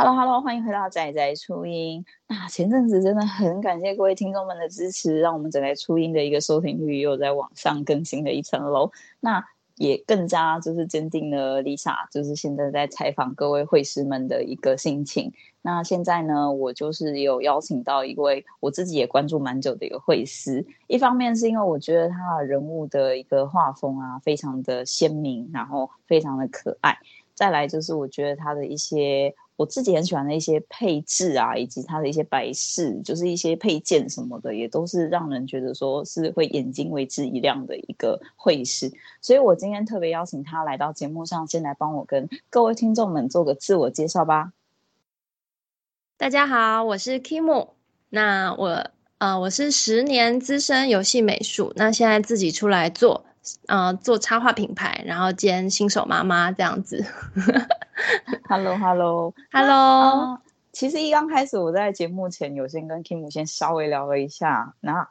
Hello，Hello，欢迎回到仔仔初音。那前阵子真的很感谢各位听众们的支持，让我们仔仔初音的一个收听率又在往上更新了一层楼。那也更加就是坚定了 Lisa 就是现在在采访各位会师们的一个心情。那现在呢，我就是有邀请到一位我自己也关注蛮久的一个会师。一方面是因为我觉得他的人物的一个画风啊，非常的鲜明，然后非常的可爱。再来就是我觉得他的一些。我自己很喜欢的一些配置啊，以及它的一些摆饰，就是一些配件什么的，也都是让人觉得说是会眼睛为之一亮的一个会师。所以我今天特别邀请他来到节目上，先来帮我跟各位听众们做个自我介绍吧。大家好，我是 Kim。那我呃，我是十年资深游戏美术，那现在自己出来做。呃，做插画品牌，然后兼新手妈妈这样子。Hello，Hello，Hello。其实一刚开始我在节目前有先跟 Kim 先稍微聊了一下，那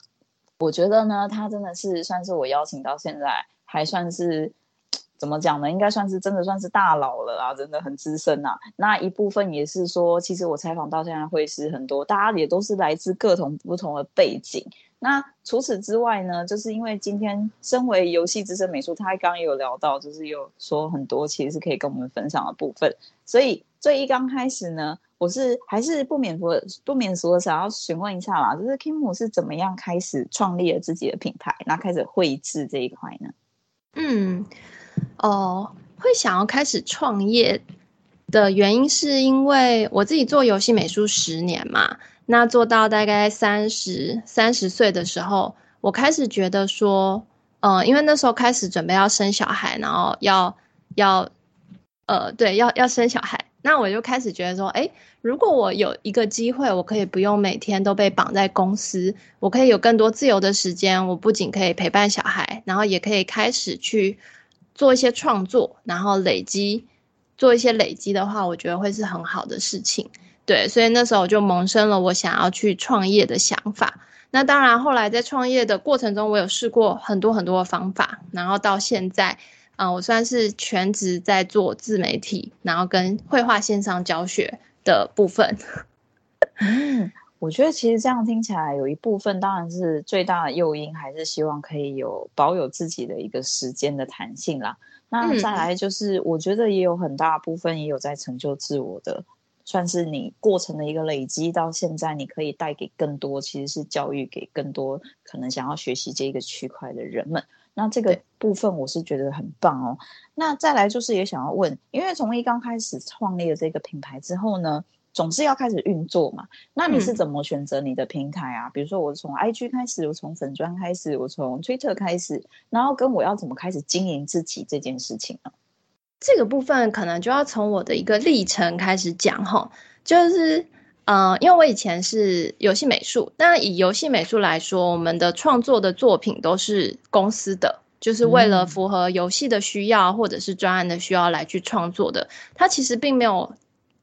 我觉得呢，他真的是算是我邀请到现在还算是怎么讲呢？应该算是真的算是大佬了啊，真的很资深啊。那一部分也是说，其实我采访到现在会是很多，大家也都是来自各种不同的背景。那除此之外呢，就是因为今天身为游戏资深美术，他刚刚有聊到，就是有说很多其实是可以跟我们分享的部分。所以最一刚开始呢，我是还是不免俗不免俗的想要询问一下啦，就是 Kim 是怎么样开始创立了自己的品牌，然后开始绘制这一块呢？嗯，哦，会想要开始创业的原因是因为我自己做游戏美术十年嘛。那做到大概三十三十岁的时候，我开始觉得说，呃，因为那时候开始准备要生小孩，然后要要，呃，对，要要生小孩，那我就开始觉得说，诶，如果我有一个机会，我可以不用每天都被绑在公司，我可以有更多自由的时间，我不仅可以陪伴小孩，然后也可以开始去做一些创作，然后累积，做一些累积的话，我觉得会是很好的事情。对，所以那时候我就萌生了我想要去创业的想法。那当然，后来在创业的过程中，我有试过很多很多的方法，然后到现在，啊、呃，我算是全职在做自媒体，然后跟绘画线上教学的部分。嗯，我觉得其实这样听起来，有一部分当然是最大的诱因，还是希望可以有保有自己的一个时间的弹性啦。那再来就是，我觉得也有很大部分也有在成就自我的。算是你过程的一个累积，到现在你可以带给更多，其实是教育给更多可能想要学习这个区块的人们。那这个部分我是觉得很棒哦。那再来就是也想要问，因为从一刚开始创立了这个品牌之后呢，总是要开始运作嘛。那你是怎么选择你的平台啊？嗯、比如说我从 IG 开始，我从粉砖开始，我从 Twitter 开始，然后跟我要怎么开始经营自己这件事情呢？这个部分可能就要从我的一个历程开始讲哈，就是呃，因为我以前是游戏美术，那以游戏美术来说，我们的创作的作品都是公司的，就是为了符合游戏的需要或者是专案的需要来去创作的，它其实并没有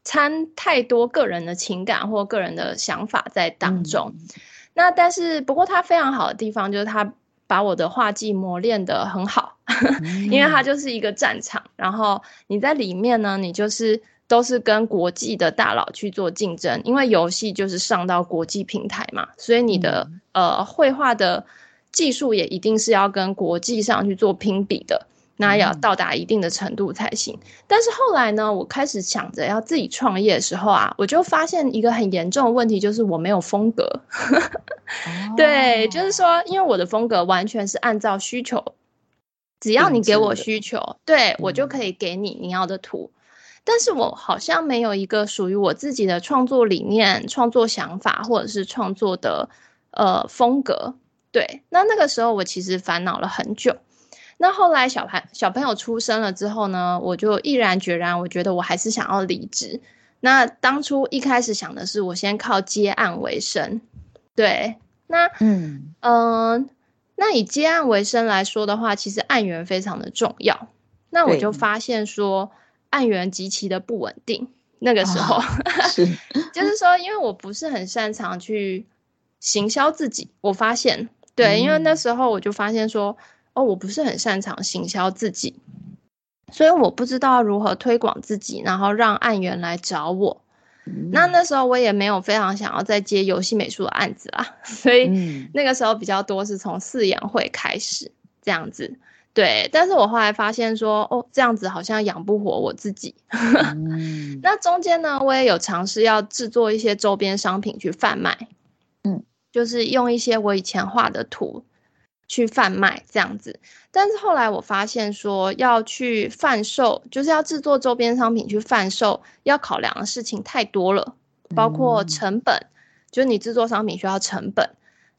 掺太多个人的情感或个人的想法在当中。嗯、那但是不过它非常好的地方就是它。把我的画技磨练得很好，因为它就是一个战场。然后你在里面呢，你就是都是跟国际的大佬去做竞争，因为游戏就是上到国际平台嘛，所以你的呃绘画的技术也一定是要跟国际上去做拼比的。那要到达一定的程度才行。但是后来呢，我开始想着要自己创业的时候啊，我就发现一个很严重的问题，就是我没有风格。对，就是说，因为我的风格完全是按照需求，只要你给我需求，对，我就可以给你你要的图。但是我好像没有一个属于我自己的创作理念、创作想法，或者是创作的呃风格。对，那那个时候我其实烦恼了很久。那后来小孩小朋友出生了之后呢，我就毅然决然，我觉得我还是想要离职。那当初一开始想的是，我先靠接案为生。对，那嗯嗯、呃，那以接案为生来说的话，其实案源非常的重要。那我就发现说，案源极其的不稳定。那个时候，啊、是 就是说，因为我不是很擅长去行销自己，我发现，对，嗯、因为那时候我就发现说。哦，我不是很擅长行销自己，所以我不知道如何推广自己，然后让案源来找我。嗯、那那时候我也没有非常想要再接游戏美术的案子啦，所以那个时候比较多是从试演会开始这样子。对，但是我后来发现说，哦，这样子好像养不活我自己。嗯、那中间呢，我也有尝试要制作一些周边商品去贩卖，嗯，就是用一些我以前画的图去贩卖这样子。但是后来我发现说，要去贩售，就是要制作周边商品去贩售，要考量的事情太多了，包括成本，嗯、就是你制作商品需要成本。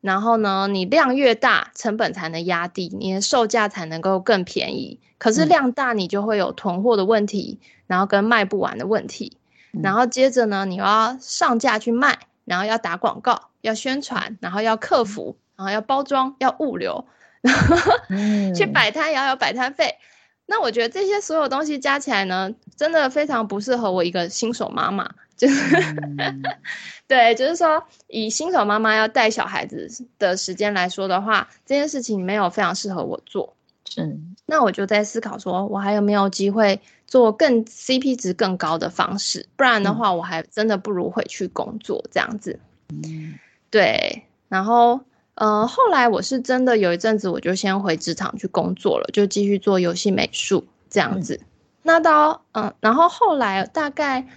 然后呢，你量越大，成本才能压低，你的售价才能够更便宜。可是量大，你就会有囤货的问题，嗯、然后跟卖不完的问题。嗯、然后接着呢，你要上架去卖，然后要打广告，要宣传，然后要客服，然后要包装，要物流，然后去摆摊也要有摆摊费。那我觉得这些所有东西加起来呢，真的非常不适合我一个新手妈妈。就是，嗯、对，就是说，以新手妈妈要带小孩子的时间来说的话，这件事情没有非常适合我做。嗯，那我就在思考说，我还有没有机会做更 CP 值更高的方式？不然的话，我还真的不如回去工作这样子。嗯，对。然后，呃，后来我是真的有一阵子，我就先回职场去工作了，就继续做游戏美术这样子。嗯、那到，嗯、呃，然后后来大概。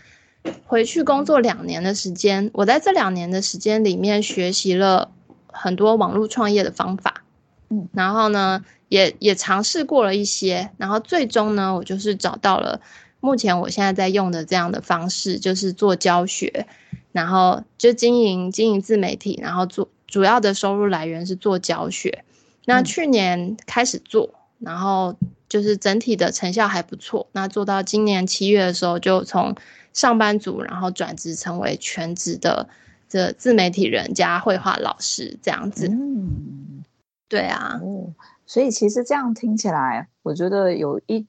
回去工作两年的时间，我在这两年的时间里面学习了很多网络创业的方法，嗯，然后呢，也也尝试过了一些，然后最终呢，我就是找到了目前我现在在用的这样的方式，就是做教学，然后就经营经营自媒体，然后做主要的收入来源是做教学。那去年开始做，然后就是整体的成效还不错。那做到今年七月的时候，就从上班族，然后转职成为全职的这自媒体人加绘画老师这样子。嗯，对啊，哦，所以其实这样听起来，我觉得有一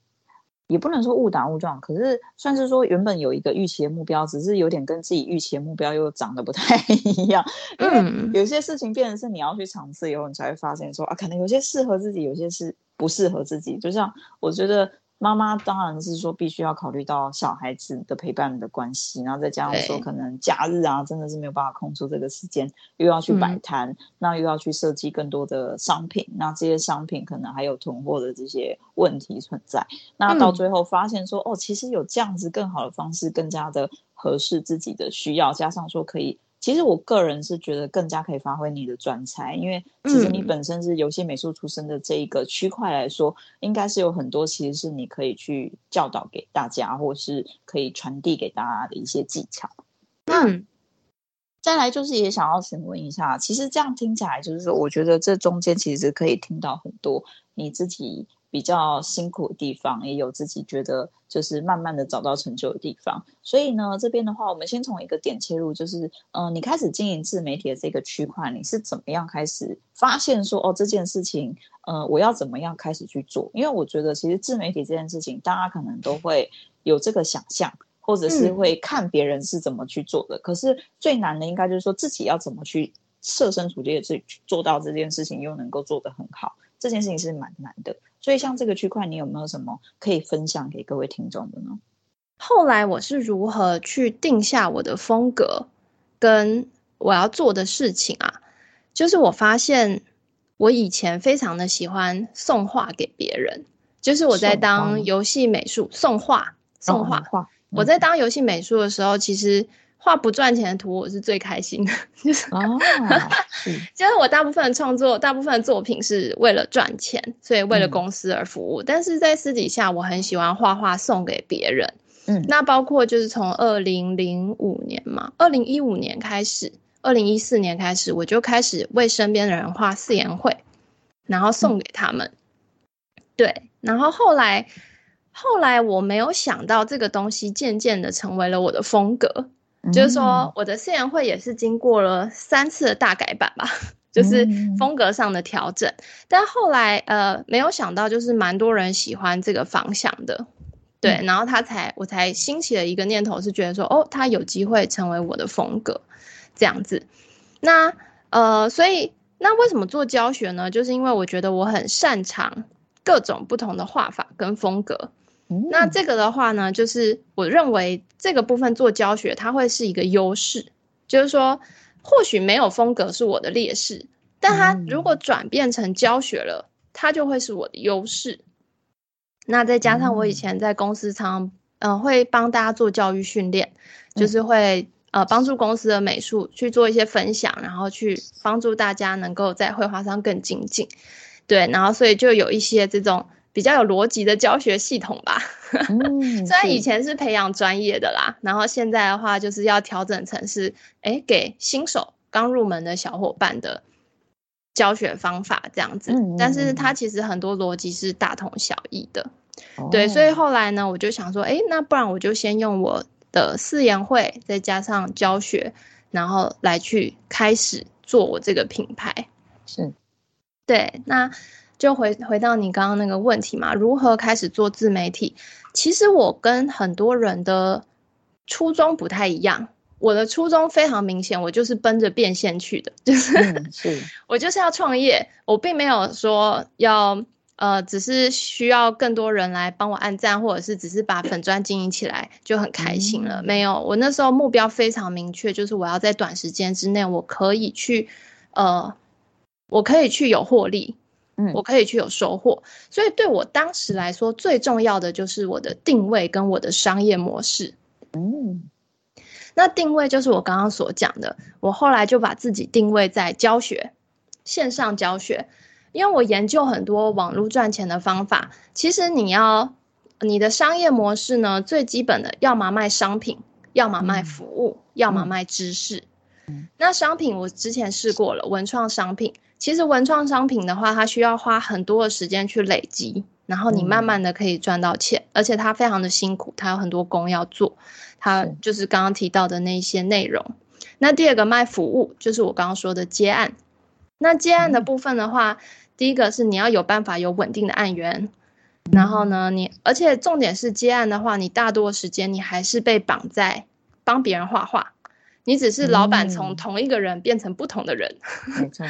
也不能说误打误撞，可是算是说原本有一个预期的目标，只是有点跟自己预期的目标又长得不太 一样。嗯，有些事情变成是你要去尝试以后，你才会发现说啊，可能有些适合自己，有些是不适合自己。就像我觉得。妈妈当然是说必须要考虑到小孩子的陪伴的关系，然后再加上说可能假日啊，真的是没有办法空出这个时间，又要去摆摊，嗯、那又要去设计更多的商品，那这些商品可能还有囤货的这些问题存在，那到最后发现说，嗯、哦，其实有这样子更好的方式，更加的合适自己的需要，加上说可以。其实我个人是觉得更加可以发挥你的专才，因为其实你本身是游戏美术出身的这一个区块来说，嗯、应该是有很多其实是你可以去教导给大家，或是可以传递给大家的一些技巧。嗯，再来就是也想要询问一下，其实这样听起来就是说，我觉得这中间其实可以听到很多你自己。比较辛苦的地方，也有自己觉得就是慢慢的找到成就的地方。所以呢，这边的话，我们先从一个点切入，就是嗯、呃，你开始经营自媒体的这个区块，你是怎么样开始发现说哦，这件事情，呃，我要怎么样开始去做？因为我觉得其实自媒体这件事情，大家可能都会有这个想象，或者是会看别人是怎么去做的。嗯、可是最难的应该就是说自己要怎么去设身处地的去做到这件事情，又能够做得很好。这件事情是蛮难的。所以，像这个区块，你有没有什么可以分享给各位听众的呢？后来我是如何去定下我的风格，跟我要做的事情啊？就是我发现，我以前非常的喜欢送画给别人，就是我在当游戏美术送画，送画。我在当游戏美术的时候，其实。画不赚钱的图，我是最开心的，就是哦，就是我大部分的创作，大部分的作品是为了赚钱，所以为了公司而服务。嗯、但是在私底下，我很喜欢画画送给别人。嗯，那包括就是从二零零五年嘛，二零一五年开始，二零一四年开始，我就开始为身边的人画四言会，然后送给他们。嗯、对，然后后来，后来我没有想到这个东西渐渐的成为了我的风格。就是说，我的试演会也是经过了三次的大改版吧，就是风格上的调整。但后来，呃，没有想到，就是蛮多人喜欢这个方向的，对，然后他才，我才兴起了一个念头，是觉得说，哦，他有机会成为我的风格，这样子。那，呃，所以，那为什么做教学呢？就是因为我觉得我很擅长各种不同的画法跟风格。嗯、那这个的话呢，就是我认为这个部分做教学，它会是一个优势，就是说或许没有风格是我的劣势，但它如果转变成教学了，它就会是我的优势。那再加上我以前在公司常，嗯、呃，会帮大家做教育训练，就是会呃帮助公司的美术去做一些分享，然后去帮助大家能够在绘画上更精进。对，然后所以就有一些这种比较有逻辑的教学系统吧。嗯、虽然以前是培养专业的啦，然后现在的话就是要调整成是，哎，给新手刚入门的小伙伴的教学方法这样子。嗯、但是它其实很多逻辑是大同小异的。哦、对，所以后来呢，我就想说，哎，那不然我就先用我的四言会，再加上教学，然后来去开始做我这个品牌。是。对，那就回回到你刚刚那个问题嘛，如何开始做自媒体？其实我跟很多人的初衷不太一样。我的初衷非常明显，我就是奔着变现去的，就是、嗯、是 我就是要创业，我并没有说要呃，只是需要更多人来帮我按赞，或者是只是把粉砖经营起来就很开心了。嗯、没有，我那时候目标非常明确，就是我要在短时间之内，我可以去呃。我可以去有获利，嗯，我可以去有收获，所以对我当时来说，最重要的就是我的定位跟我的商业模式，嗯，那定位就是我刚刚所讲的，我后来就把自己定位在教学，线上教学，因为我研究很多网络赚钱的方法，其实你要你的商业模式呢，最基本的，要么卖商品，要么卖服务，嗯，要么卖知识，嗯，那商品我之前试过了，文创商品。其实文创商品的话，它需要花很多的时间去累积，然后你慢慢的可以赚到钱，嗯、而且它非常的辛苦，它有很多工要做，它就是刚刚提到的那些内容。那第二个卖服务，就是我刚刚说的接案。那接案的部分的话，嗯、第一个是你要有办法有稳定的案源，然后呢，你而且重点是接案的话，你大多时间你还是被绑在帮别人画画，你只是老板从同一个人变成不同的人，嗯、没错。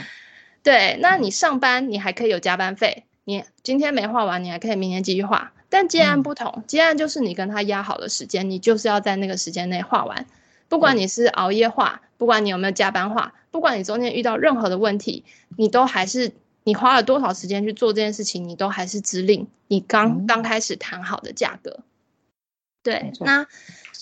对，那你上班你还可以有加班费，你今天没画完，你还可以明天继续画。但接案不同，接案就是你跟他压好的时间，你就是要在那个时间内画完。不管你是熬夜画，不管你有没有加班画，不管你中间遇到任何的问题，你都还是你花了多少时间去做这件事情，你都还是支领你刚刚开始谈好的价格。对，那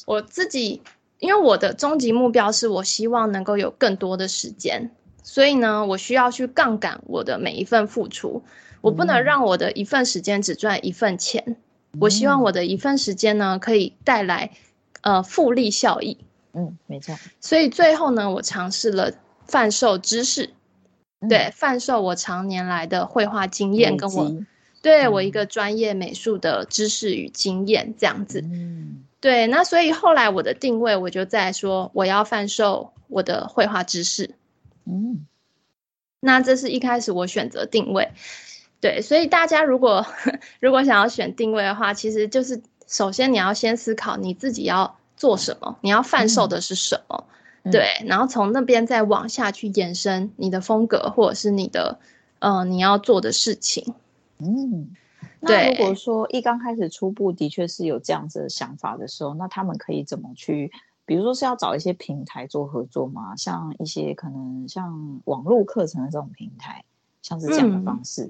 我自己因为我的终极目标是我希望能够有更多的时间。所以呢，我需要去杠杆我的每一份付出，我不能让我的一份时间只赚一份钱。嗯、我希望我的一份时间呢，可以带来呃复利效益。嗯，没错。所以最后呢，我尝试了贩售知识，嗯、对，贩售我常年来的绘画经验，跟我对、嗯、我一个专业美术的知识与经验这样子。嗯，对。那所以后来我的定位，我就在说，我要贩售我的绘画知识。嗯，那这是一开始我选择定位，对，所以大家如果 如果想要选定位的话，其实就是首先你要先思考你自己要做什么，你要贩售的是什么，嗯、对，然后从那边再往下去延伸你的风格或者是你的呃你要做的事情。嗯，那如果说一刚开始初步的确是有这样子的想法的时候，那他们可以怎么去？比如说是要找一些平台做合作吗？像一些可能像网络课程的这种平台，像是这样的方式。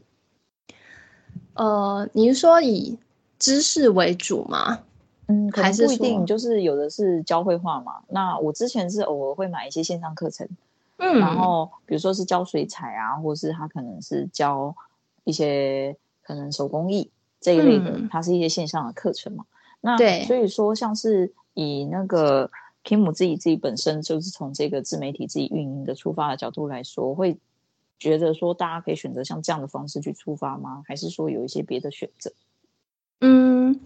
嗯、呃，你是说以知识为主吗？嗯，还是不一定，就是有的是教绘画嘛。那我之前是偶尔会买一些线上课程，嗯，然后比如说是教水彩啊，或是他可能是教一些可能手工艺这一类的，嗯、它是一些线上的课程嘛。那对，所以说像是以那个。Kim 自己自己本身就是从这个自媒体自己运营的出发的角度来说，会觉得说大家可以选择像这样的方式去出发吗？还是说有一些别的选择？嗯，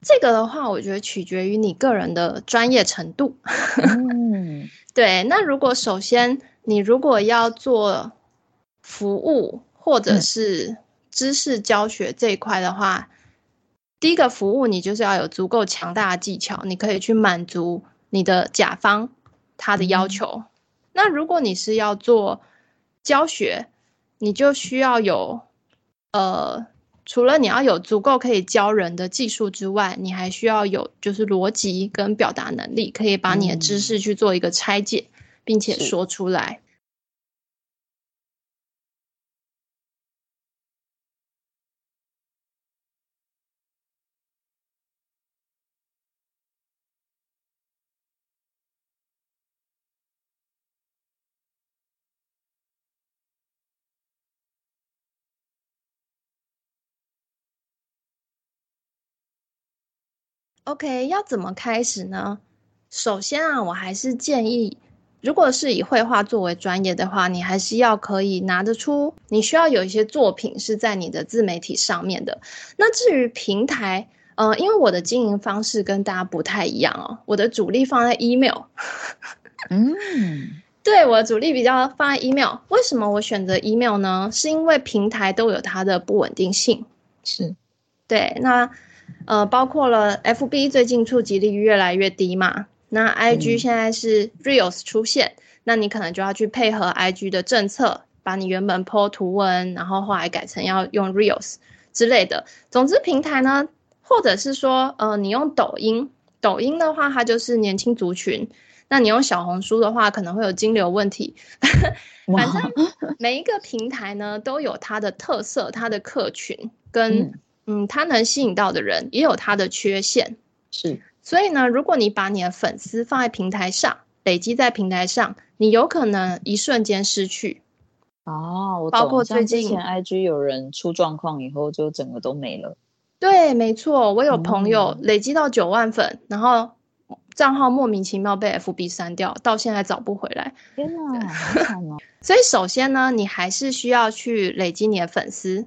这个的话，我觉得取决于你个人的专业程度。嗯，对。那如果首先你如果要做服务或者是知识教学这一块的话。第一个服务，你就是要有足够强大的技巧，你可以去满足你的甲方他的要求。嗯、那如果你是要做教学，你就需要有呃除了你要有足够可以教人的技术之外，你还需要有就是逻辑跟表达能力，可以把你的知识去做一个拆解，嗯、并且说出来。OK，要怎么开始呢？首先啊，我还是建议，如果是以绘画作为专业的话，你还是要可以拿得出，你需要有一些作品是在你的自媒体上面的。那至于平台，呃，因为我的经营方式跟大家不太一样哦，我的主力放在 email。嗯，对，我的主力比较放在 email。为什么我选择 email 呢？是因为平台都有它的不稳定性。是，对，那。呃，包括了 FB 最近触及率越来越低嘛，那 IG 现在是 Reels 出现，嗯、那你可能就要去配合 IG 的政策，把你原本 po 图文，然后后来改成要用 Reels 之类的。总之，平台呢，或者是说，呃，你用抖音，抖音的话它就是年轻族群，那你用小红书的话可能会有金流问题。反正每一个平台呢都有它的特色，它的客群跟、嗯。嗯，他能吸引到的人也有他的缺陷，是。所以呢，如果你把你的粉丝放在平台上，累积在平台上，你有可能一瞬间失去。哦，我包括最近之前 IG 有人出状况以后，就整个都没了。对，没错，我有朋友累积到九万粉，嗯、然后账号莫名其妙被 FB 删掉，到现在找不回来。天哪，好惨哦！所以首先呢，你还是需要去累积你的粉丝。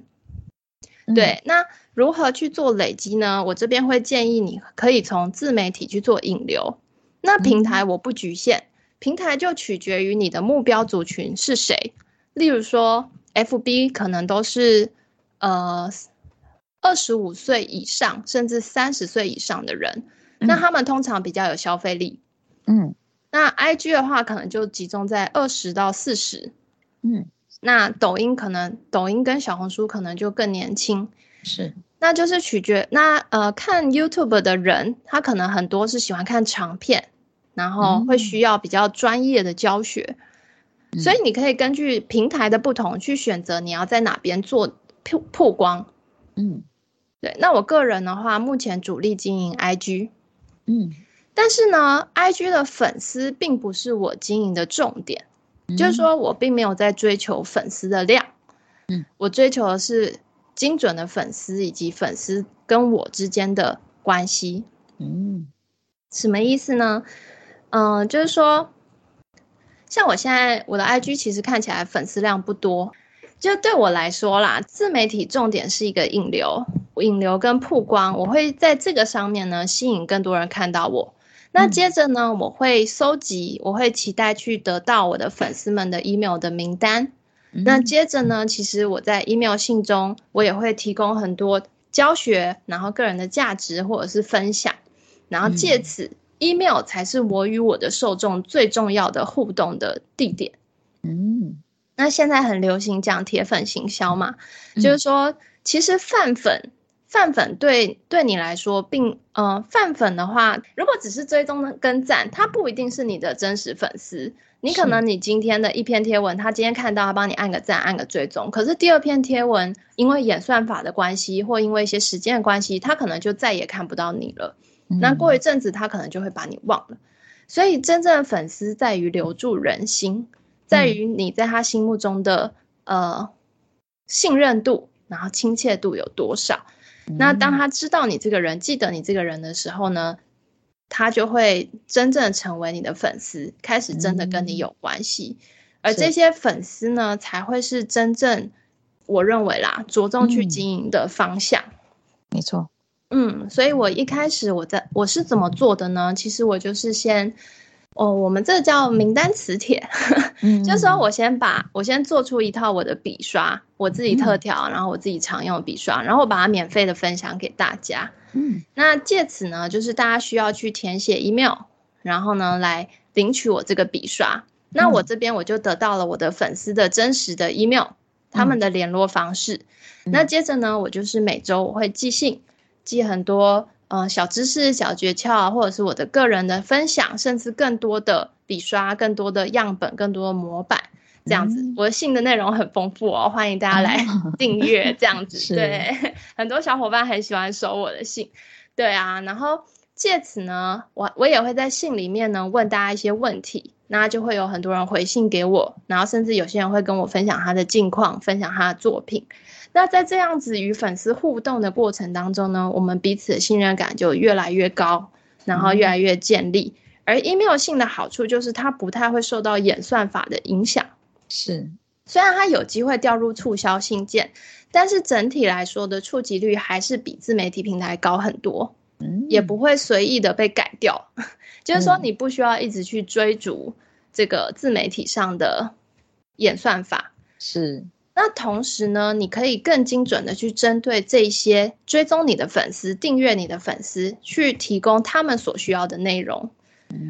嗯、对，那。如何去做累积呢？我这边会建议你可以从自媒体去做引流。那平台我不局限，平台就取决于你的目标族群是谁。例如说，FB 可能都是呃二十五岁以上，甚至三十岁以上的人，那他们通常比较有消费力。嗯，那 IG 的话，可能就集中在二十到四十。嗯，那抖音可能抖音跟小红书可能就更年轻。是，那就是取决那呃，看 YouTube 的人，他可能很多是喜欢看长片，然后会需要比较专业的教学，嗯、所以你可以根据平台的不同去选择你要在哪边做曝曝光。嗯，对。那我个人的话，目前主力经营 IG，嗯，但是呢，IG 的粉丝并不是我经营的重点，嗯、就是说我并没有在追求粉丝的量，嗯，我追求的是。精准的粉丝以及粉丝跟我之间的关系，嗯，什么意思呢？嗯、呃，就是说，像我现在我的 IG 其实看起来粉丝量不多，就对我来说啦，自媒体重点是一个引流，引流跟曝光，我会在这个上面呢吸引更多人看到我。那接着呢，我会搜集，我会期待去得到我的粉丝们的 email 的名单。那接着呢，其实我在 email 信中，我也会提供很多教学，然后个人的价值或者是分享，然后借此 email 才是我与我的受众最重要的互动的地点。嗯，那现在很流行讲铁粉行销嘛，就是说，其实泛粉。泛粉对对你来说，并呃，泛粉的话，如果只是追踪跟赞，他不一定是你的真实粉丝。你可能你今天的一篇贴文，他今天看到，他帮你按个赞，按个追踪。可是第二篇贴文，因为演算法的关系，或因为一些时间的关系，他可能就再也看不到你了。嗯、那过一阵子，他可能就会把你忘了。所以，真正的粉丝在于留住人心，在于你在他心目中的呃信任度，然后亲切度有多少。那当他知道你这个人，记得你这个人的时候呢，他就会真正成为你的粉丝，开始真的跟你有关系。而这些粉丝呢，才会是真正我认为啦，着重去经营的方向。没错，嗯，所以我一开始我在我是怎么做的呢？其实我就是先。哦，我们这叫名单磁铁，就是说我先把我先做出一套我的笔刷，我自己特调，然后我自己常用的笔刷，然后我把它免费的分享给大家。嗯，那借此呢，就是大家需要去填写 email，然后呢来领取我这个笔刷。那我这边我就得到了我的粉丝的真实的 email，他们的联络方式。嗯、那接着呢，我就是每周我会寄信，寄很多呃小知识、小诀窍，或者是我的个人的分享，甚至更多的笔刷、更多的样本、更多的模板，这样子。嗯、我的信的内容很丰富哦，欢迎大家来订阅。这样子，对，很多小伙伴很喜欢收我的信。对啊，然后借此呢，我我也会在信里面呢问大家一些问题。那就会有很多人回信给我，然后甚至有些人会跟我分享他的近况，分享他的作品。那在这样子与粉丝互动的过程当中呢，我们彼此的信任感就越来越高，然后越来越建立。嗯、而 email 信的好处就是它不太会受到演算法的影响。是，虽然它有机会掉入促销信件，但是整体来说的触及率还是比自媒体平台高很多。嗯，也不会随意的被改掉。就是说，你不需要一直去追逐这个自媒体上的演算法。是。那同时呢，你可以更精准的去针对这些追踪你的粉丝、订阅你的粉丝，去提供他们所需要的内容。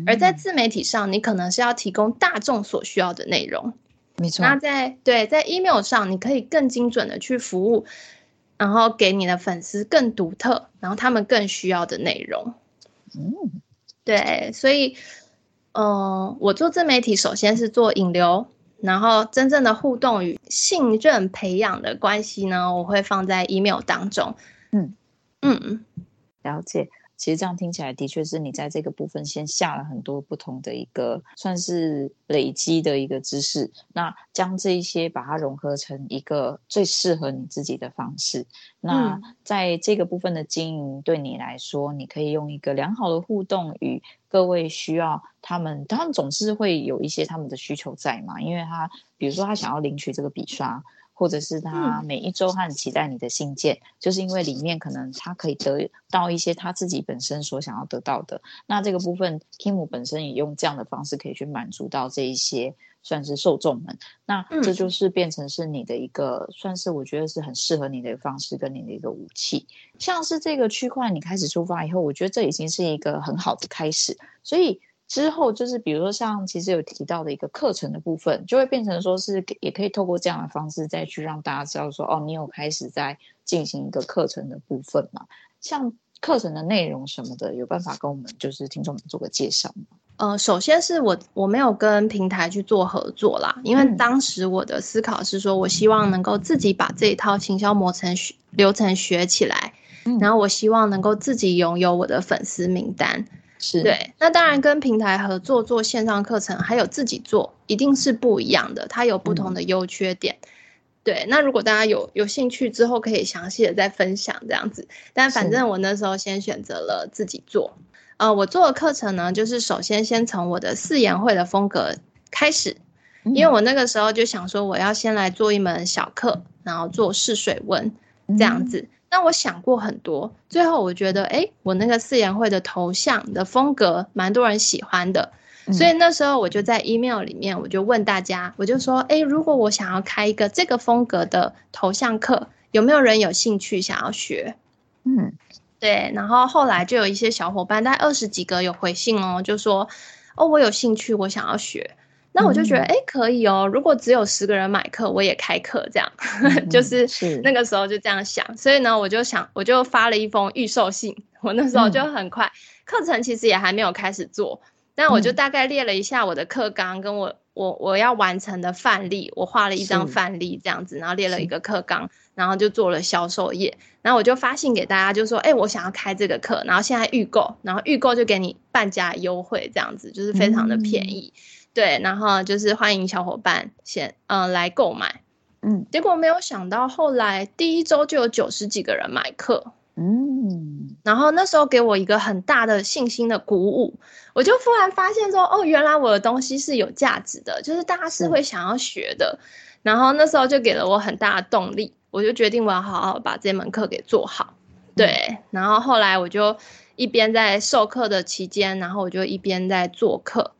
而在自媒体上，你可能是要提供大众所需要的内容。没错。那在对在 email 上，你可以更精准的去服务，然后给你的粉丝更独特，然后他们更需要的内容。嗯。对，所以，嗯、呃，我做自媒体，首先是做引流，然后真正的互动与信任培养的关系呢，我会放在 email 当中。嗯嗯，了解。其实这样听起来，的确是你在这个部分先下了很多不同的一个算是累积的一个知识，那将这一些把它融合成一个最适合你自己的方式。那在这个部分的经营，对你来说，你可以用一个良好的互动与各位需要他们，他们总是会有一些他们的需求在嘛，因为他比如说他想要领取这个笔刷。或者是他每一周很期待你的信件，嗯、就是因为里面可能他可以得到一些他自己本身所想要得到的。那这个部分，Kim 本身也用这样的方式可以去满足到这一些算是受众们。那这就是变成是你的一个，嗯、算是我觉得是很适合你的方式跟你的一个武器。像是这个区块，你开始出发以后，我觉得这已经是一个很好的开始。所以。之后就是，比如说像其实有提到的一个课程的部分，就会变成说是也可以透过这样的方式再去让大家知道说，哦，你有开始在进行一个课程的部分嘛？像课程的内容什么的，有办法跟我们就是听众们做个介绍吗？呃，首先是我我没有跟平台去做合作啦，因为当时我的思考是说，我希望能够自己把这一套行销模程流程学起来，然后我希望能够自己拥有我的粉丝名单。是对，那当然跟平台合作做线上课程，还有自己做，一定是不一样的，它有不同的优缺点。嗯、对，那如果大家有有兴趣之后，可以详细的再分享这样子。但反正我那时候先选择了自己做。呃，我做的课程呢，就是首先先从我的四言会的风格开始，因为我那个时候就想说，我要先来做一门小课，然后做试水温这样子。嗯那我想过很多，最后我觉得，哎，我那个四言会的头像的风格蛮多人喜欢的，嗯、所以那时候我就在 email 里面，我就问大家，我就说，哎，如果我想要开一个这个风格的头像课，有没有人有兴趣想要学？嗯，对。然后后来就有一些小伙伴，大概二十几个有回信哦，就说，哦，我有兴趣，我想要学。那我就觉得，哎、嗯，可以哦。如果只有十个人买课，我也开课，这样，嗯、就是那个时候就这样想。所以呢，我就想，我就发了一封预售信。我那时候就很快，课、嗯、程其实也还没有开始做，但我就大概列了一下我的课纲，跟我我我要完成的范例，我画了一张范例这样子，然后列了一个课纲，然后就做了销售页。然后我就发信给大家，就说，哎，我想要开这个课，然后现在预购，然后预购就给你半价优惠，这样子就是非常的便宜。嗯对，然后就是欢迎小伙伴先嗯、呃、来购买，嗯，结果没有想到后来第一周就有九十几个人买课，嗯，然后那时候给我一个很大的信心的鼓舞，我就忽然发现说，哦，原来我的东西是有价值的，就是大家是会想要学的，嗯、然后那时候就给了我很大的动力，我就决定我要好好把这门课给做好，对，嗯、然后后来我就一边在授课的期间，然后我就一边在做课。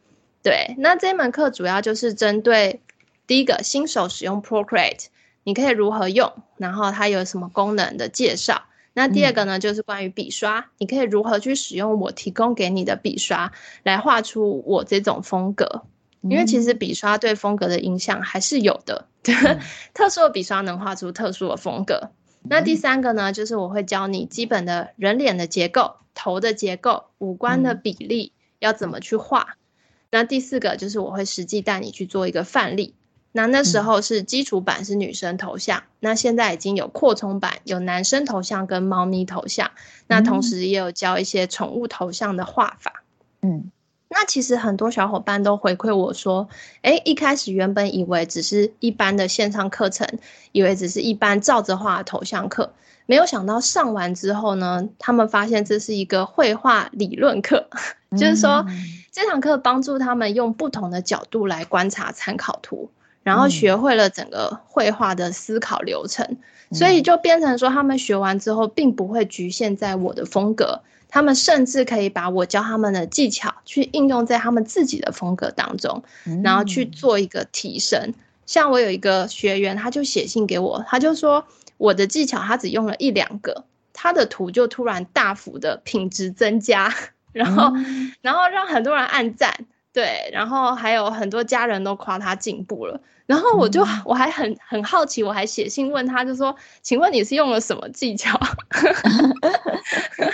对，那这门课主要就是针对第一个新手使用 Procreate，你可以如何用，然后它有什么功能的介绍。那第二个呢，就是关于笔刷，你可以如何去使用我提供给你的笔刷来画出我这种风格。因为其实笔刷对风格的影响还是有的，嗯、特殊的笔刷能画出特殊的风格。嗯、那第三个呢，就是我会教你基本的人脸的结构、头的结构、五官的比例要怎么去画。嗯、那第四个就是我会实际带你去做一个范例。那那时候是基础版是女生头像，嗯、那现在已经有扩充版，有男生头像跟猫咪头像。嗯、那同时也有教一些宠物头像的画法。嗯，那其实很多小伙伴都回馈我说，诶，一开始原本以为只是一般的线上课程，以为只是一般照着画头像课，没有想到上完之后呢，他们发现这是一个绘画理论课，嗯、就是说这堂课帮助他们用不同的角度来观察参考图。然后学会了整个绘画的思考流程，嗯、所以就变成说，他们学完之后，并不会局限在我的风格，他们甚至可以把我教他们的技巧去应用在他们自己的风格当中，嗯、然后去做一个提升。像我有一个学员，他就写信给我，他就说我的技巧他只用了一两个，他的图就突然大幅的品质增加，然后，嗯、然后让很多人按赞。对，然后还有很多家人都夸他进步了，然后我就、嗯、我还很很好奇，我还写信问他，就说：“请问你是用了什么技巧？”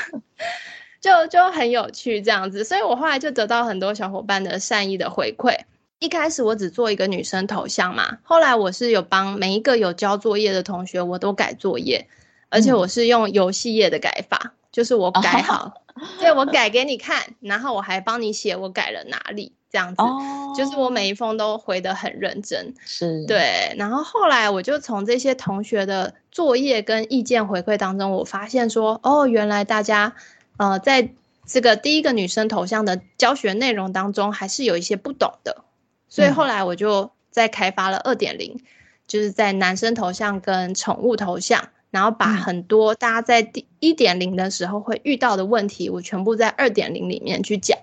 就就很有趣这样子，所以我后来就得到很多小伙伴的善意的回馈。一开始我只做一个女生头像嘛，后来我是有帮每一个有交作业的同学，我都改作业，而且我是用游戏页的改法，嗯、就是我改好。哦 对，我改给你看，然后我还帮你写我改了哪里，这样子，oh, 就是我每一封都回得很认真，是对。然后后来我就从这些同学的作业跟意见回馈当中，我发现说，哦，原来大家，呃，在这个第一个女生头像的教学内容当中，还是有一些不懂的，所以后来我就再开发了二点零，就是在男生头像跟宠物头像。然后把很多大家在第一点零的时候会遇到的问题，我全部在二点零里面去讲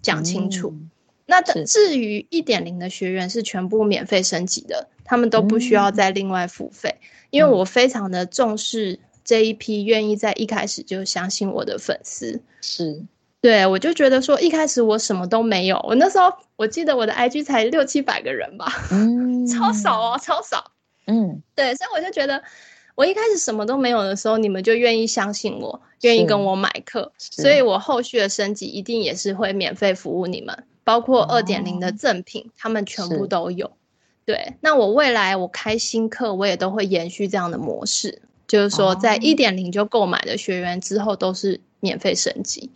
讲清楚。嗯、那至于一点零的学员是全部免费升级的，他们都不需要再另外付费，嗯、因为我非常的重视这一批愿意在一开始就相信我的粉丝。是，对，我就觉得说一开始我什么都没有，我那时候我记得我的 IG 才六七百个人吧，嗯，超少哦，超少。嗯，对，所以我就觉得。我一开始什么都没有的时候，你们就愿意相信我，愿意跟我买课，所以我后续的升级一定也是会免费服务你们，包括二点零的赠品，他们全部都有。对，那我未来我开新课，我也都会延续这样的模式，就是说在一点零就购买的学员之后都是免费升级。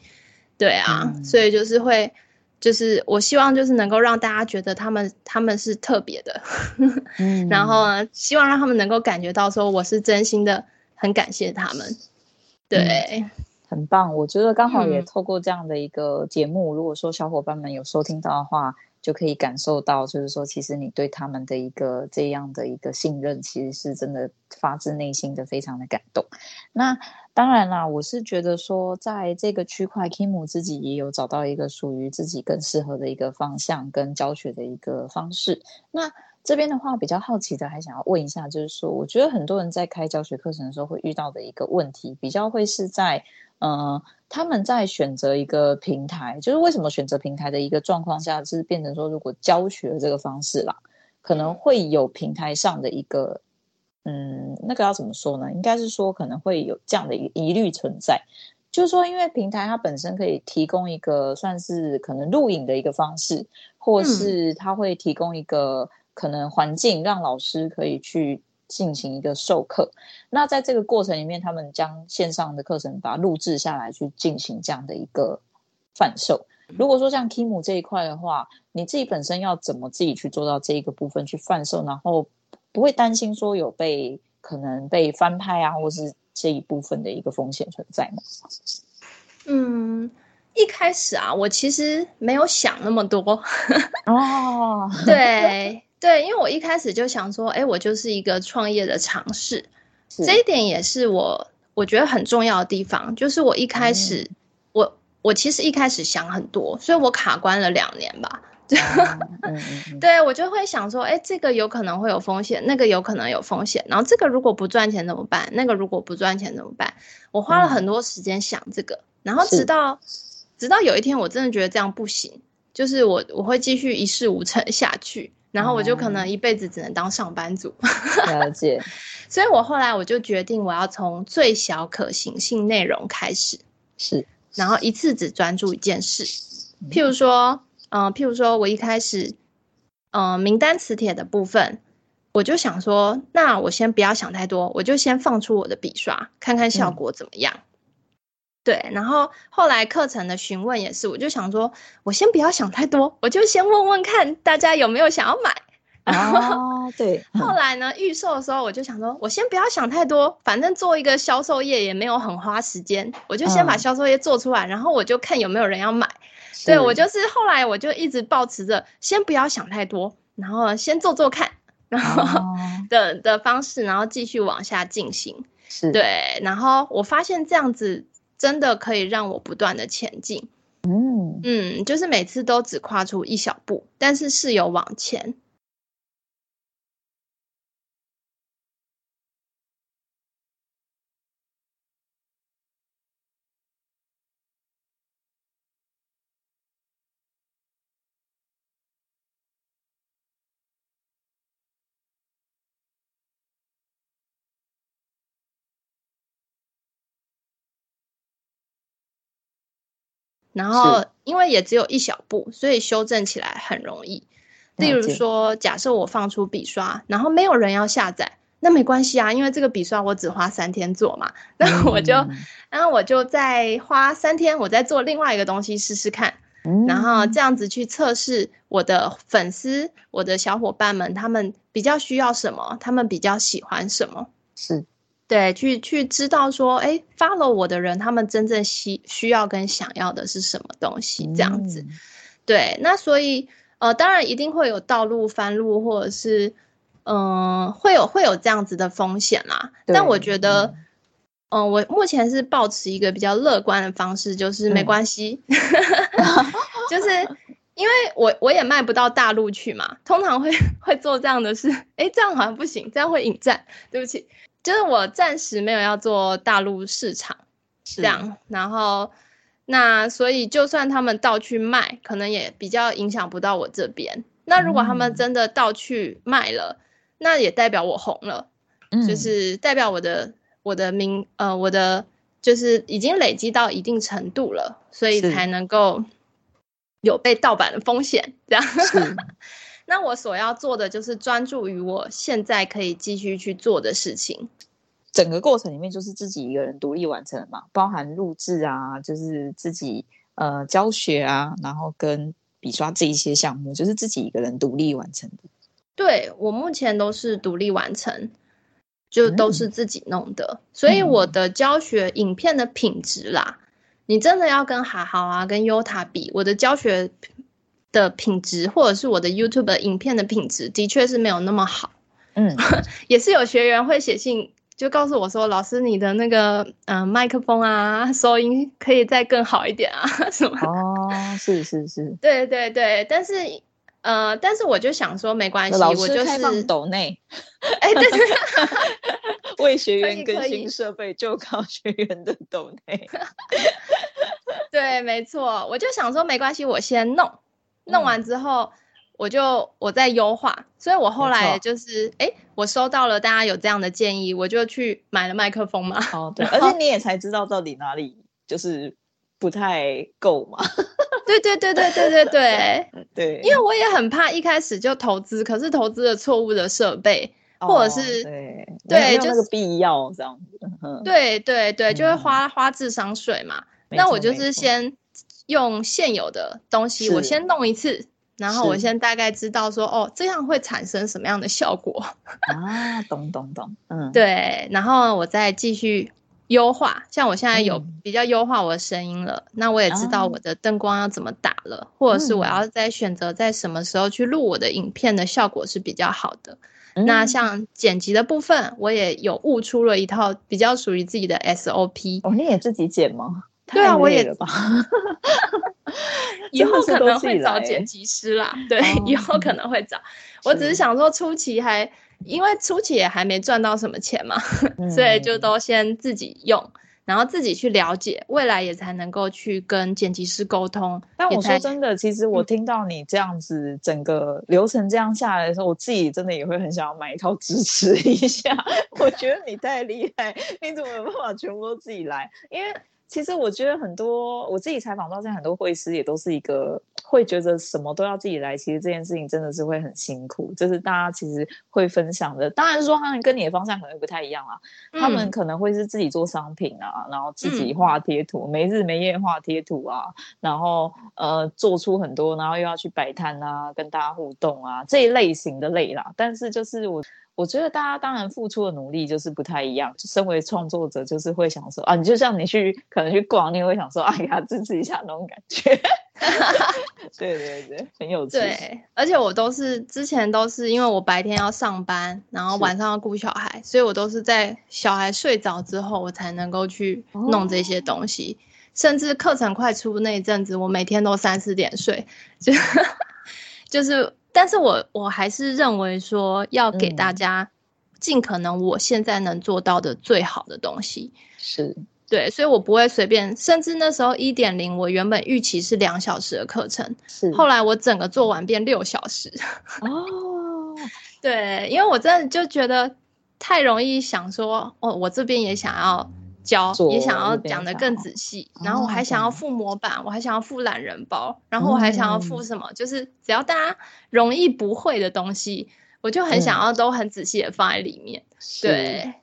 对啊，所以就是会。就是我希望，就是能够让大家觉得他们他们是特别的，嗯、然后呢，希望让他们能够感觉到说我是真心的，很感谢他们。对、嗯，很棒。我觉得刚好也透过这样的一个节目，嗯、如果说小伙伴们有收听到的话，就可以感受到，就是说其实你对他们的一个这样的一个信任，其实是真的发自内心的，非常的感动。那。当然啦，我是觉得说，在这个区块，Kim 自己也有找到一个属于自己更适合的一个方向跟教学的一个方式。那这边的话，比较好奇的还想要问一下，就是说，我觉得很多人在开教学课程的时候会遇到的一个问题，比较会是在，呃，他们在选择一个平台，就是为什么选择平台的一个状况下，是变成说，如果教学这个方式啦，可能会有平台上的一个。嗯，那个要怎么说呢？应该是说可能会有这样的一个疑虑存在，就是说，因为平台它本身可以提供一个算是可能录影的一个方式，或是它会提供一个可能环境，让老师可以去进行一个授课。那在这个过程里面，他们将线上的课程把它录制下来，去进行这样的一个贩售。如果说像 Kim 这一块的话，你自己本身要怎么自己去做到这一个部分去贩售，然后？不会担心说有被可能被翻拍啊，或是这一部分的一个风险存在吗？嗯，一开始啊，我其实没有想那么多 哦。对对，因为我一开始就想说，哎，我就是一个创业的尝试，是这一点也是我我觉得很重要的地方。就是我一开始，嗯、我我其实一开始想很多，所以我卡关了两年吧。对，我就会想说，哎，这个有可能会有风险，那个有可能有风险，然后这个如果不赚钱怎么办？那个如果不赚钱怎么办？我花了很多时间想这个，然后直到直到有一天，我真的觉得这样不行，就是我我会继续一事无成下去，然后我就可能一辈子只能当上班族。了解。所以我后来我就决定，我要从最小可行性内容开始，是，然后一次只专注一件事。譬如说，嗯、呃，譬如说我一开始，嗯、呃，名单磁铁的部分，我就想说，那我先不要想太多，我就先放出我的笔刷，看看效果怎么样。嗯对，然后后来课程的询问也是，我就想说，我先不要想太多，我就先问问看大家有没有想要买。哦，对。后来呢，预售的时候我就想说，我先不要想太多，反正做一个销售页也没有很花时间，我就先把销售页做出来，嗯、然后我就看有没有人要买。对，我就是后来我就一直保持着先不要想太多，然后先做做看，然后 的、哦、的方式，然后继续往下进行。是对，然后我发现这样子。真的可以让我不断的前进，嗯嗯，就是每次都只跨出一小步，但是是有往前。然后，因为也只有一小步，所以修正起来很容易。例如说，假设我放出笔刷，然后没有人要下载，那没关系啊，因为这个笔刷我只花三天做嘛，那我就，嗯、然后我就再花三天，我再做另外一个东西试试看，嗯、然后这样子去测试我的粉丝、我的小伙伴们，他们比较需要什么，他们比较喜欢什么，是。对，去去知道说，哎，follow 我的人，他们真正需需要跟想要的是什么东西，这样子。嗯、对，那所以，呃，当然一定会有道路翻路，或者是，嗯、呃，会有会有这样子的风险啦。但我觉得，嗯、呃，我目前是保持一个比较乐观的方式，就是没关系，嗯、就是因为我我也卖不到大陆去嘛，通常会 会做这样的事，哎，这样好像不行，这样会引战，对不起。就是我暂时没有要做大陆市场，这样，然后那所以就算他们倒去卖，可能也比较影响不到我这边。那如果他们真的倒去卖了，嗯、那也代表我红了，嗯、就是代表我的我的名呃我的就是已经累积到一定程度了，所以才能够有被盗版的风险，这样。那我所要做的就是专注于我现在可以继续去做的事情。整个过程里面就是自己一个人独立完成嘛，包含录制啊，就是自己呃教学啊，然后跟笔刷这一些项目，就是自己一个人独立完成的。对，我目前都是独立完成，就都是自己弄的，嗯、所以我的教学影片的品质啦，嗯、你真的要跟哈好啊，跟优塔比，我的教学。的品质，或者是我的 YouTube 影片的品质，的确是没有那么好。嗯，也是有学员会写信，就告诉我说：“老师，你的那个嗯、呃、麦克风啊，收音可以再更好一点啊，什么？”哦，是是是，对对对，但是呃，但是我就想说，没关系，我就是开放抖内，哎，对对，为学员更新设备就靠学员的抖内。对，没错，我就想说，没关系，我先弄。弄完之后，我就我在优化，所以我后来就是，哎、我收到了大家有这样的建议，我就去买了麦克风嘛。哦，对，而且你也才知道到底哪里就是不太够嘛。对对对对对对 对对，因为我也很怕一开始就投资，可是投资了错误的设备。或者是、哦、对对，就是必要这样子。对对对，就会花、花智商税嘛。那我就是先用现有的东西，我先弄一次，然后我先大概知道说，哦，这样会产生什么样的效果啊？懂懂懂，嗯，对，然后我再继续优化，像我现在有比较优化我的声音了，嗯、那我也知道我的灯光要怎么打了，啊、或者是我要再选择在什么时候去录我的影片的效果是比较好的。嗯、那像剪辑的部分，我也有悟出了一套比较属于自己的 SOP。哦，你也自己剪吗？对啊，我也 以后可能会找剪辑师啦。对，以后可能会找。我只是想说，初期还因为初期也还没赚到什么钱嘛，所以就都先自己用。然后自己去了解，未来也才能够去跟剪辑师沟通。但我说真的，其实我听到你这样子整个流程这样下来的时候，我自己真的也会很想要买一套支持一下。我觉得你太厉害，你怎么有办法全部都自己来？因为。其实我觉得很多我自己采访到现在很多会师也都是一个会觉得什么都要自己来，其实这件事情真的是会很辛苦。就是大家其实会分享的，当然说他们跟你的方向可能不太一样啊。他们可能会是自己做商品啊，然后自己画贴图，没日没夜画贴图啊，然后呃做出很多，然后又要去摆摊啊，跟大家互动啊这一类型的类啦。但是就是我。我觉得大家当然付出的努力就是不太一样。就身为创作者，就是会想说啊，你就像你去可能去逛，你也会想说，哎呀，支持一下那种感觉。对对对，很有趣。对，而且我都是之前都是因为我白天要上班，然后晚上要顾小孩，所以我都是在小孩睡着之后，我才能够去弄这些东西。哦、甚至课程快出那一阵子，我每天都三四点睡，就 就是。但是我我还是认为说要给大家尽可能我现在能做到的最好的东西，是对，所以我不会随便。甚至那时候一点零，我原本预期是两小时的课程，是后来我整个做完变六小时。哦，对，因为我真的就觉得太容易想说，哦，我这边也想要。教也想要讲的更仔细，然后我还想要附模板，哦、我还想要附懒人包，然后我还想要附什么？嗯、就是只要大家容易不会的东西，我就很想要都很仔细的放在里面。嗯、对，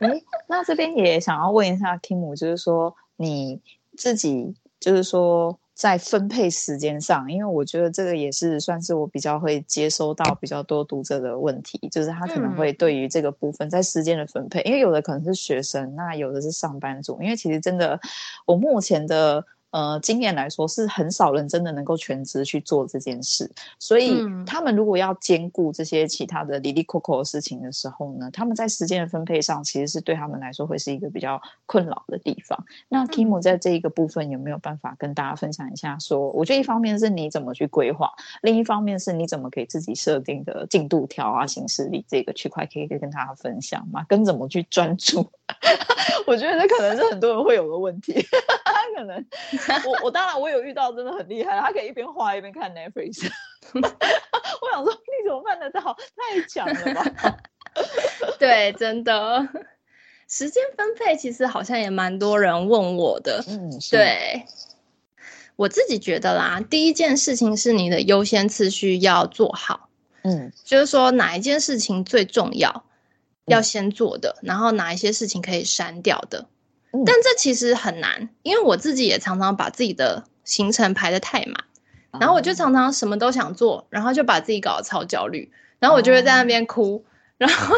哎，那这边也想要问一下 Kim，就是说你自己，就是说。在分配时间上，因为我觉得这个也是算是我比较会接收到比较多读者的问题，就是他可能会对于这个部分在时间的分配，因为有的可能是学生，那有的是上班族，因为其实真的我目前的。呃，经验来说是很少人真的能够全职去做这件事，所以他们如果要兼顾这些其他的哩哩扣扣的事情的时候呢，他们在时间的分配上其实是对他们来说会是一个比较困扰的地方。那 Kim 在这一个部分有没有办法跟大家分享一下说？说我觉得一方面是你怎么去规划，另一方面是你怎么给自己设定的进度条啊、行事历这个区块，可以跟大家分享吗？跟怎么去专注？我觉得这可能是很多人会有的问题，可能。我我当然我有遇到真的很厉害，他可以一边画一边看 Netflix。我想说你怎么办得到？太强了吧！对，真的。时间分配其实好像也蛮多人问我的。嗯，对。我自己觉得啦，第一件事情是你的优先次序要做好。嗯，就是说哪一件事情最重要，要先做的，嗯、然后哪一些事情可以删掉的。但这其实很难，因为我自己也常常把自己的行程排得太满，然后我就常常什么都想做，然后就把自己搞得超焦虑，然后我就会在那边哭，然后，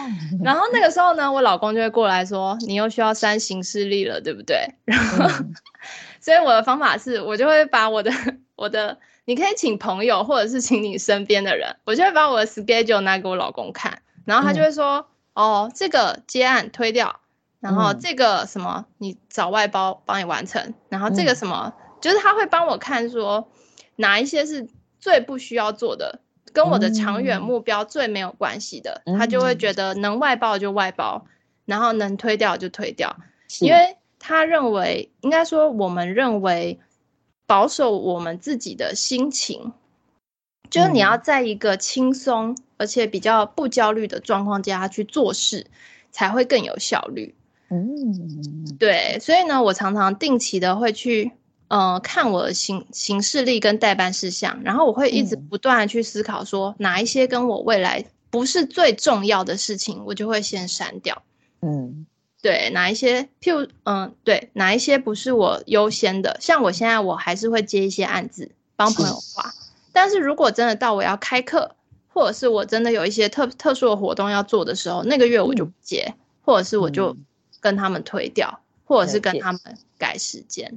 然后那个时候呢，我老公就会过来说：“你又需要三行事历了，对不对？”然后，所以我的方法是我就会把我的我的，你可以请朋友或者是请你身边的人，我就会把我的 schedule 拿给我老公看，然后他就会说：“哦，这个接案推掉。”然后这个什么，你找外包帮你完成。然后这个什么，就是他会帮我看说，哪一些是最不需要做的，跟我的长远目标最没有关系的，他就会觉得能外包就外包，然后能推掉就推掉。因为他认为，应该说我们认为，保守我们自己的心情，就是你要在一个轻松而且比较不焦虑的状况下去做事，才会更有效率。嗯，对，所以呢，我常常定期的会去，呃，看我的行行事历跟代办事项，然后我会一直不断的去思考，说哪一些跟我未来不是最重要的事情，我就会先删掉。嗯，对，哪一些，譬如，嗯、呃，对，哪一些不是我优先的，像我现在我还是会接一些案子，帮朋友画，但是如果真的到我要开课，或者是我真的有一些特特殊的活动要做的时候，那个月我就不接，或者是我就。跟他们推掉，或者是跟他们改时间。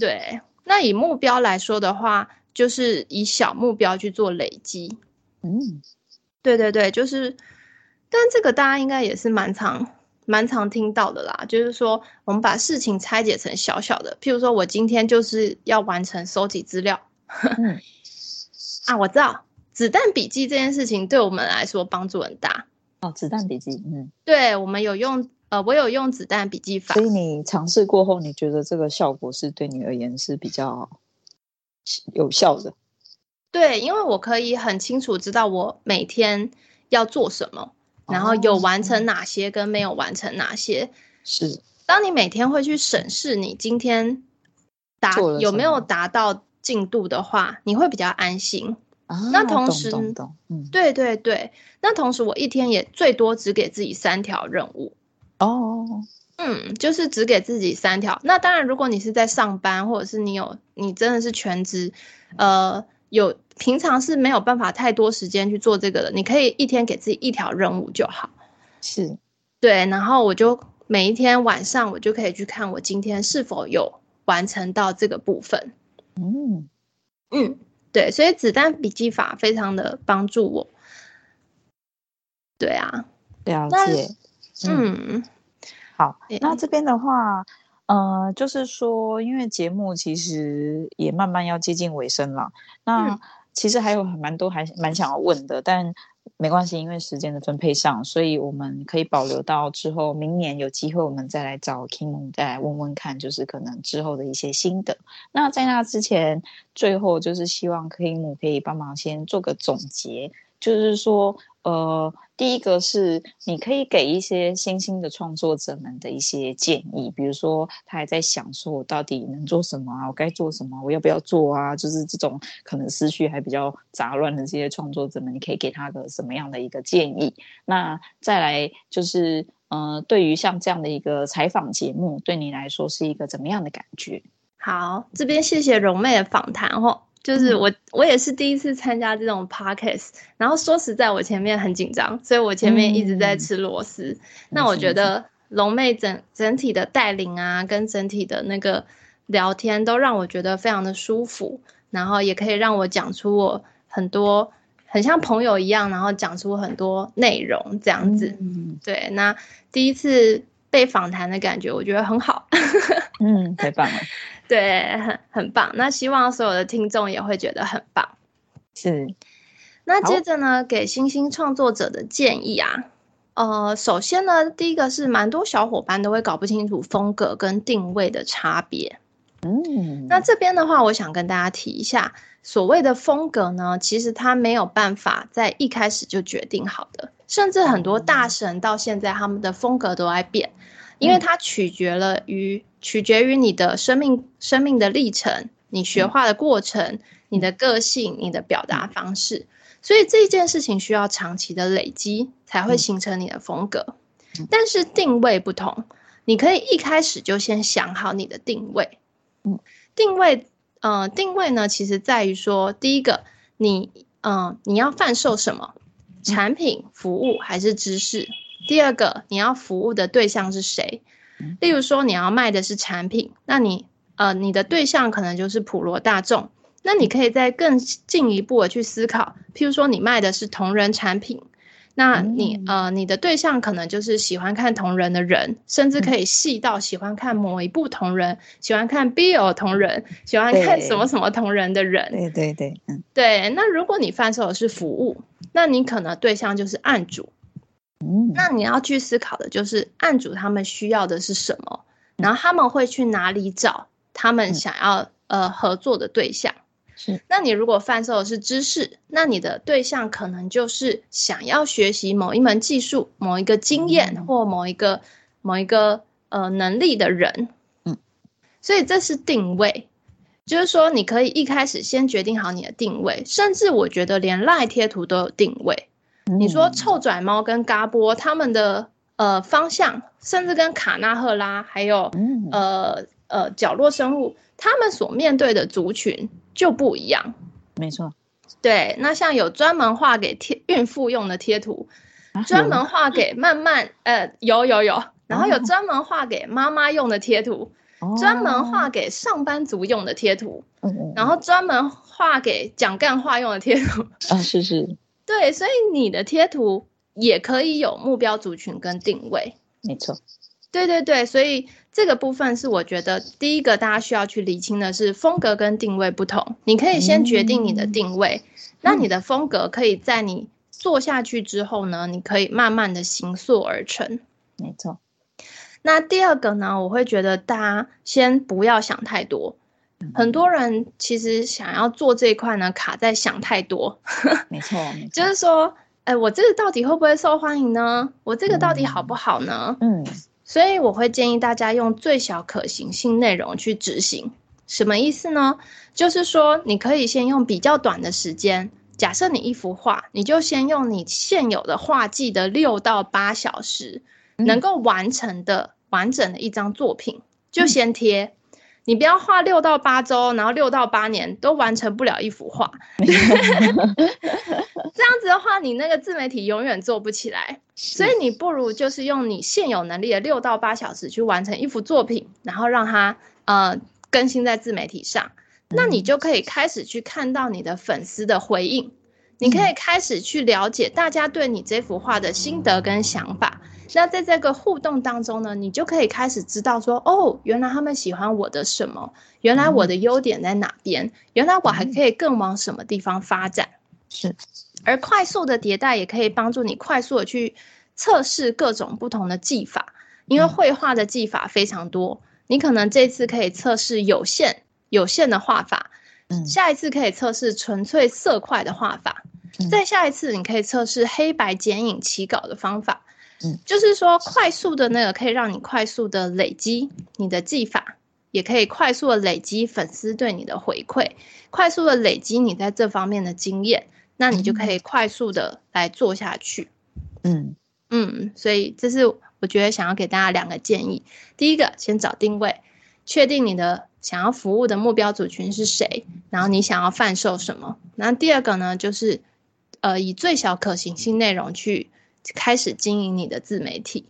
对，那以目标来说的话，就是以小目标去做累积。嗯，对对对，就是，但这个大家应该也是蛮常蛮常听到的啦。就是说，我们把事情拆解成小小的，譬如说我今天就是要完成收集资料。嗯、啊，我知道，子弹笔记这件事情对我们来说帮助很大。哦，子弹笔记，嗯，对，我们有用。呃，我有用子弹笔记法。所以你尝试过后，你觉得这个效果是对你而言是比较有效的？对，因为我可以很清楚知道我每天要做什么，然后有完成哪些跟没有完成哪些。是，当你每天会去审视你今天达有没有达到进度的话，你会比较安心。啊、那同时，嗯、对对对，那同时我一天也最多只给自己三条任务。哦，嗯，就是只给自己三条。那当然，如果你是在上班，或者是你有你真的是全职，呃，有平常是没有办法太多时间去做这个的，你可以一天给自己一条任务就好。是，对，然后我就每一天晚上我就可以去看我今天是否有完成到这个部分。嗯嗯，对，所以子弹笔记法非常的帮助我。对啊，了解。嗯，好，那这边的话，呃，就是说，因为节目其实也慢慢要接近尾声了，那其实还有蛮多还蛮想要问的，但没关系，因为时间的分配上，所以我们可以保留到之后，明年有机会我们再来找 Kim 再来问问看，就是可能之后的一些心得。那在那之前，最后就是希望 Kim 可以帮忙先做个总结，就是说。呃，第一个是你可以给一些新兴的创作者们的一些建议，比如说他还在想说，我到底能做什么啊？我该做什么？我要不要做啊？就是这种可能思绪还比较杂乱的这些创作者们，你可以给他个什么样的一个建议？那再来就是，呃，对于像这样的一个采访节目，对你来说是一个怎么样的感觉？好，这边谢谢蓉妹的访谈哦。就是我，我也是第一次参加这种 podcast，然后说实在，我前面很紧张，所以我前面一直在吃螺丝。嗯、那我觉得龙妹整整体的带领啊，跟整体的那个聊天，都让我觉得非常的舒服，然后也可以让我讲出我很多很像朋友一样，然后讲出很多内容这样子。嗯，对，那第一次被访谈的感觉，我觉得很好。嗯，太棒了。对，很很棒。那希望所有的听众也会觉得很棒。是。那接着呢，给新兴创作者的建议啊，呃，首先呢，第一个是蛮多小伙伴都会搞不清楚风格跟定位的差别。嗯。那这边的话，我想跟大家提一下，所谓的风格呢，其实它没有办法在一开始就决定好的，甚至很多大神到现在他们的风格都在变。因为它取决了于取决于你的生命生命的历程，你学画的过程，你的个性，你的表达方式，所以这件事情需要长期的累积才会形成你的风格。但是定位不同，你可以一开始就先想好你的定位。嗯定位，呃，定位呢，其实在于说，第一个，你，呃，你要贩售什么产品、服务还是知识？第二个，你要服务的对象是谁？例如说，你要卖的是产品，那你呃，你的对象可能就是普罗大众。那你可以再更进一步的去思考，譬如说，你卖的是同人产品，那你呃，你的对象可能就是喜欢看同人的人，甚至可以细到喜欢看某一部同人，喜欢看 BL 同人，喜欢看什么什么同人的人。对对对，嗯，对。那如果你贩售的是服务，那你可能对象就是案主。那你要去思考的就是案主他们需要的是什么，然后他们会去哪里找他们想要呃合作的对象。是，那你如果贩售的是知识，那你的对象可能就是想要学习某一门技术、某一个经验或某一个某一个呃能力的人。嗯，所以这是定位，就是说你可以一开始先决定好你的定位，甚至我觉得连赖贴图都有定位。你说臭拽猫跟嘎波他们的呃方向，甚至跟卡纳赫拉还有呃呃角落生物，他们所面对的族群就不一样。没错，对。那像有专门画给贴孕妇用的贴图，专门画给慢慢呃有有有，然后有专门画给妈妈用的贴图，专门画给上班族用的贴图，然后专门画给讲干话用的贴图。啊，是是。对，所以你的贴图也可以有目标族群跟定位，没错。对对对，所以这个部分是我觉得第一个大家需要去理清的是风格跟定位不同。你可以先决定你的定位，嗯、那你的风格可以在你做下去之后呢，你可以慢慢的形塑而成。没错。那第二个呢，我会觉得大家先不要想太多。很多人其实想要做这一块呢，卡在想太多。没错，没错，就是说，哎，我这个到底会不会受欢迎呢？我这个到底好不好呢？嗯，所以我会建议大家用最小可行性内容去执行。什么意思呢？就是说，你可以先用比较短的时间，假设你一幅画，你就先用你现有的画技的六到八小时，能够完成的完整的一张作品，就先贴。你不要画六到八周，然后六到八年都完成不了一幅画 这样子的话，你那个自媒体永远做不起来。所以你不如就是用你现有能力的六到八小时去完成一幅作品，然后让它呃更新在自媒体上，那你就可以开始去看到你的粉丝的回应，你可以开始去了解大家对你这幅画的心得跟想法。那在这个互动当中呢，你就可以开始知道说，哦，原来他们喜欢我的什么？原来我的优点在哪边？原来我还可以更往什么地方发展？是。而快速的迭代也可以帮助你快速的去测试各种不同的技法，因为绘画的技法非常多。你可能这次可以测试有限有限的画法，嗯，下一次可以测试纯粹色块的画法，再下一次你可以测试黑白剪影起稿的方法。嗯，就是说，快速的那个可以让你快速的累积你的技法，也可以快速的累积粉丝对你的回馈，快速的累积你在这方面的经验，那你就可以快速的来做下去。嗯嗯，所以这是我觉得想要给大家两个建议。第一个，先找定位，确定你的想要服务的目标族群是谁，然后你想要贩售什么。然后第二个呢，就是呃，以最小可行性内容去。开始经营你的自媒体，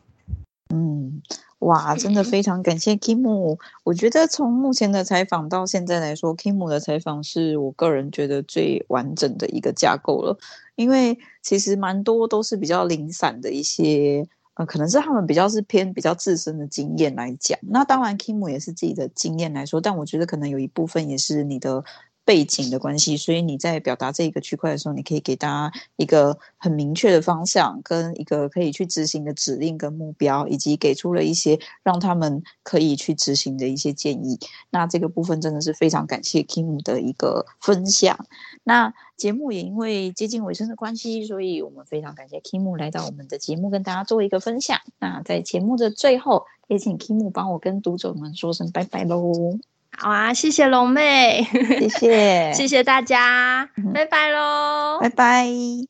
嗯，哇，真的非常感谢 Kim。我觉得从目前的采访到现在来说，Kim 的采访是我个人觉得最完整的一个架构了。因为其实蛮多都是比较零散的一些，呃，可能是他们比较是偏比较自身的经验来讲。那当然，Kim 也是自己的经验来说，但我觉得可能有一部分也是你的。背景的关系，所以你在表达这一个区块的时候，你可以给大家一个很明确的方向，跟一个可以去执行的指令跟目标，以及给出了一些让他们可以去执行的一些建议。那这个部分真的是非常感谢 Kim 的一个分享。那节目也因为接近尾声的关系，所以我们非常感谢 Kim 来到我们的节目，跟大家做一个分享。那在节目的最后，也请 Kim 帮我跟读者们说声拜拜喽。好啊，谢谢龙妹，谢谢，谢谢大家，拜拜喽，拜拜。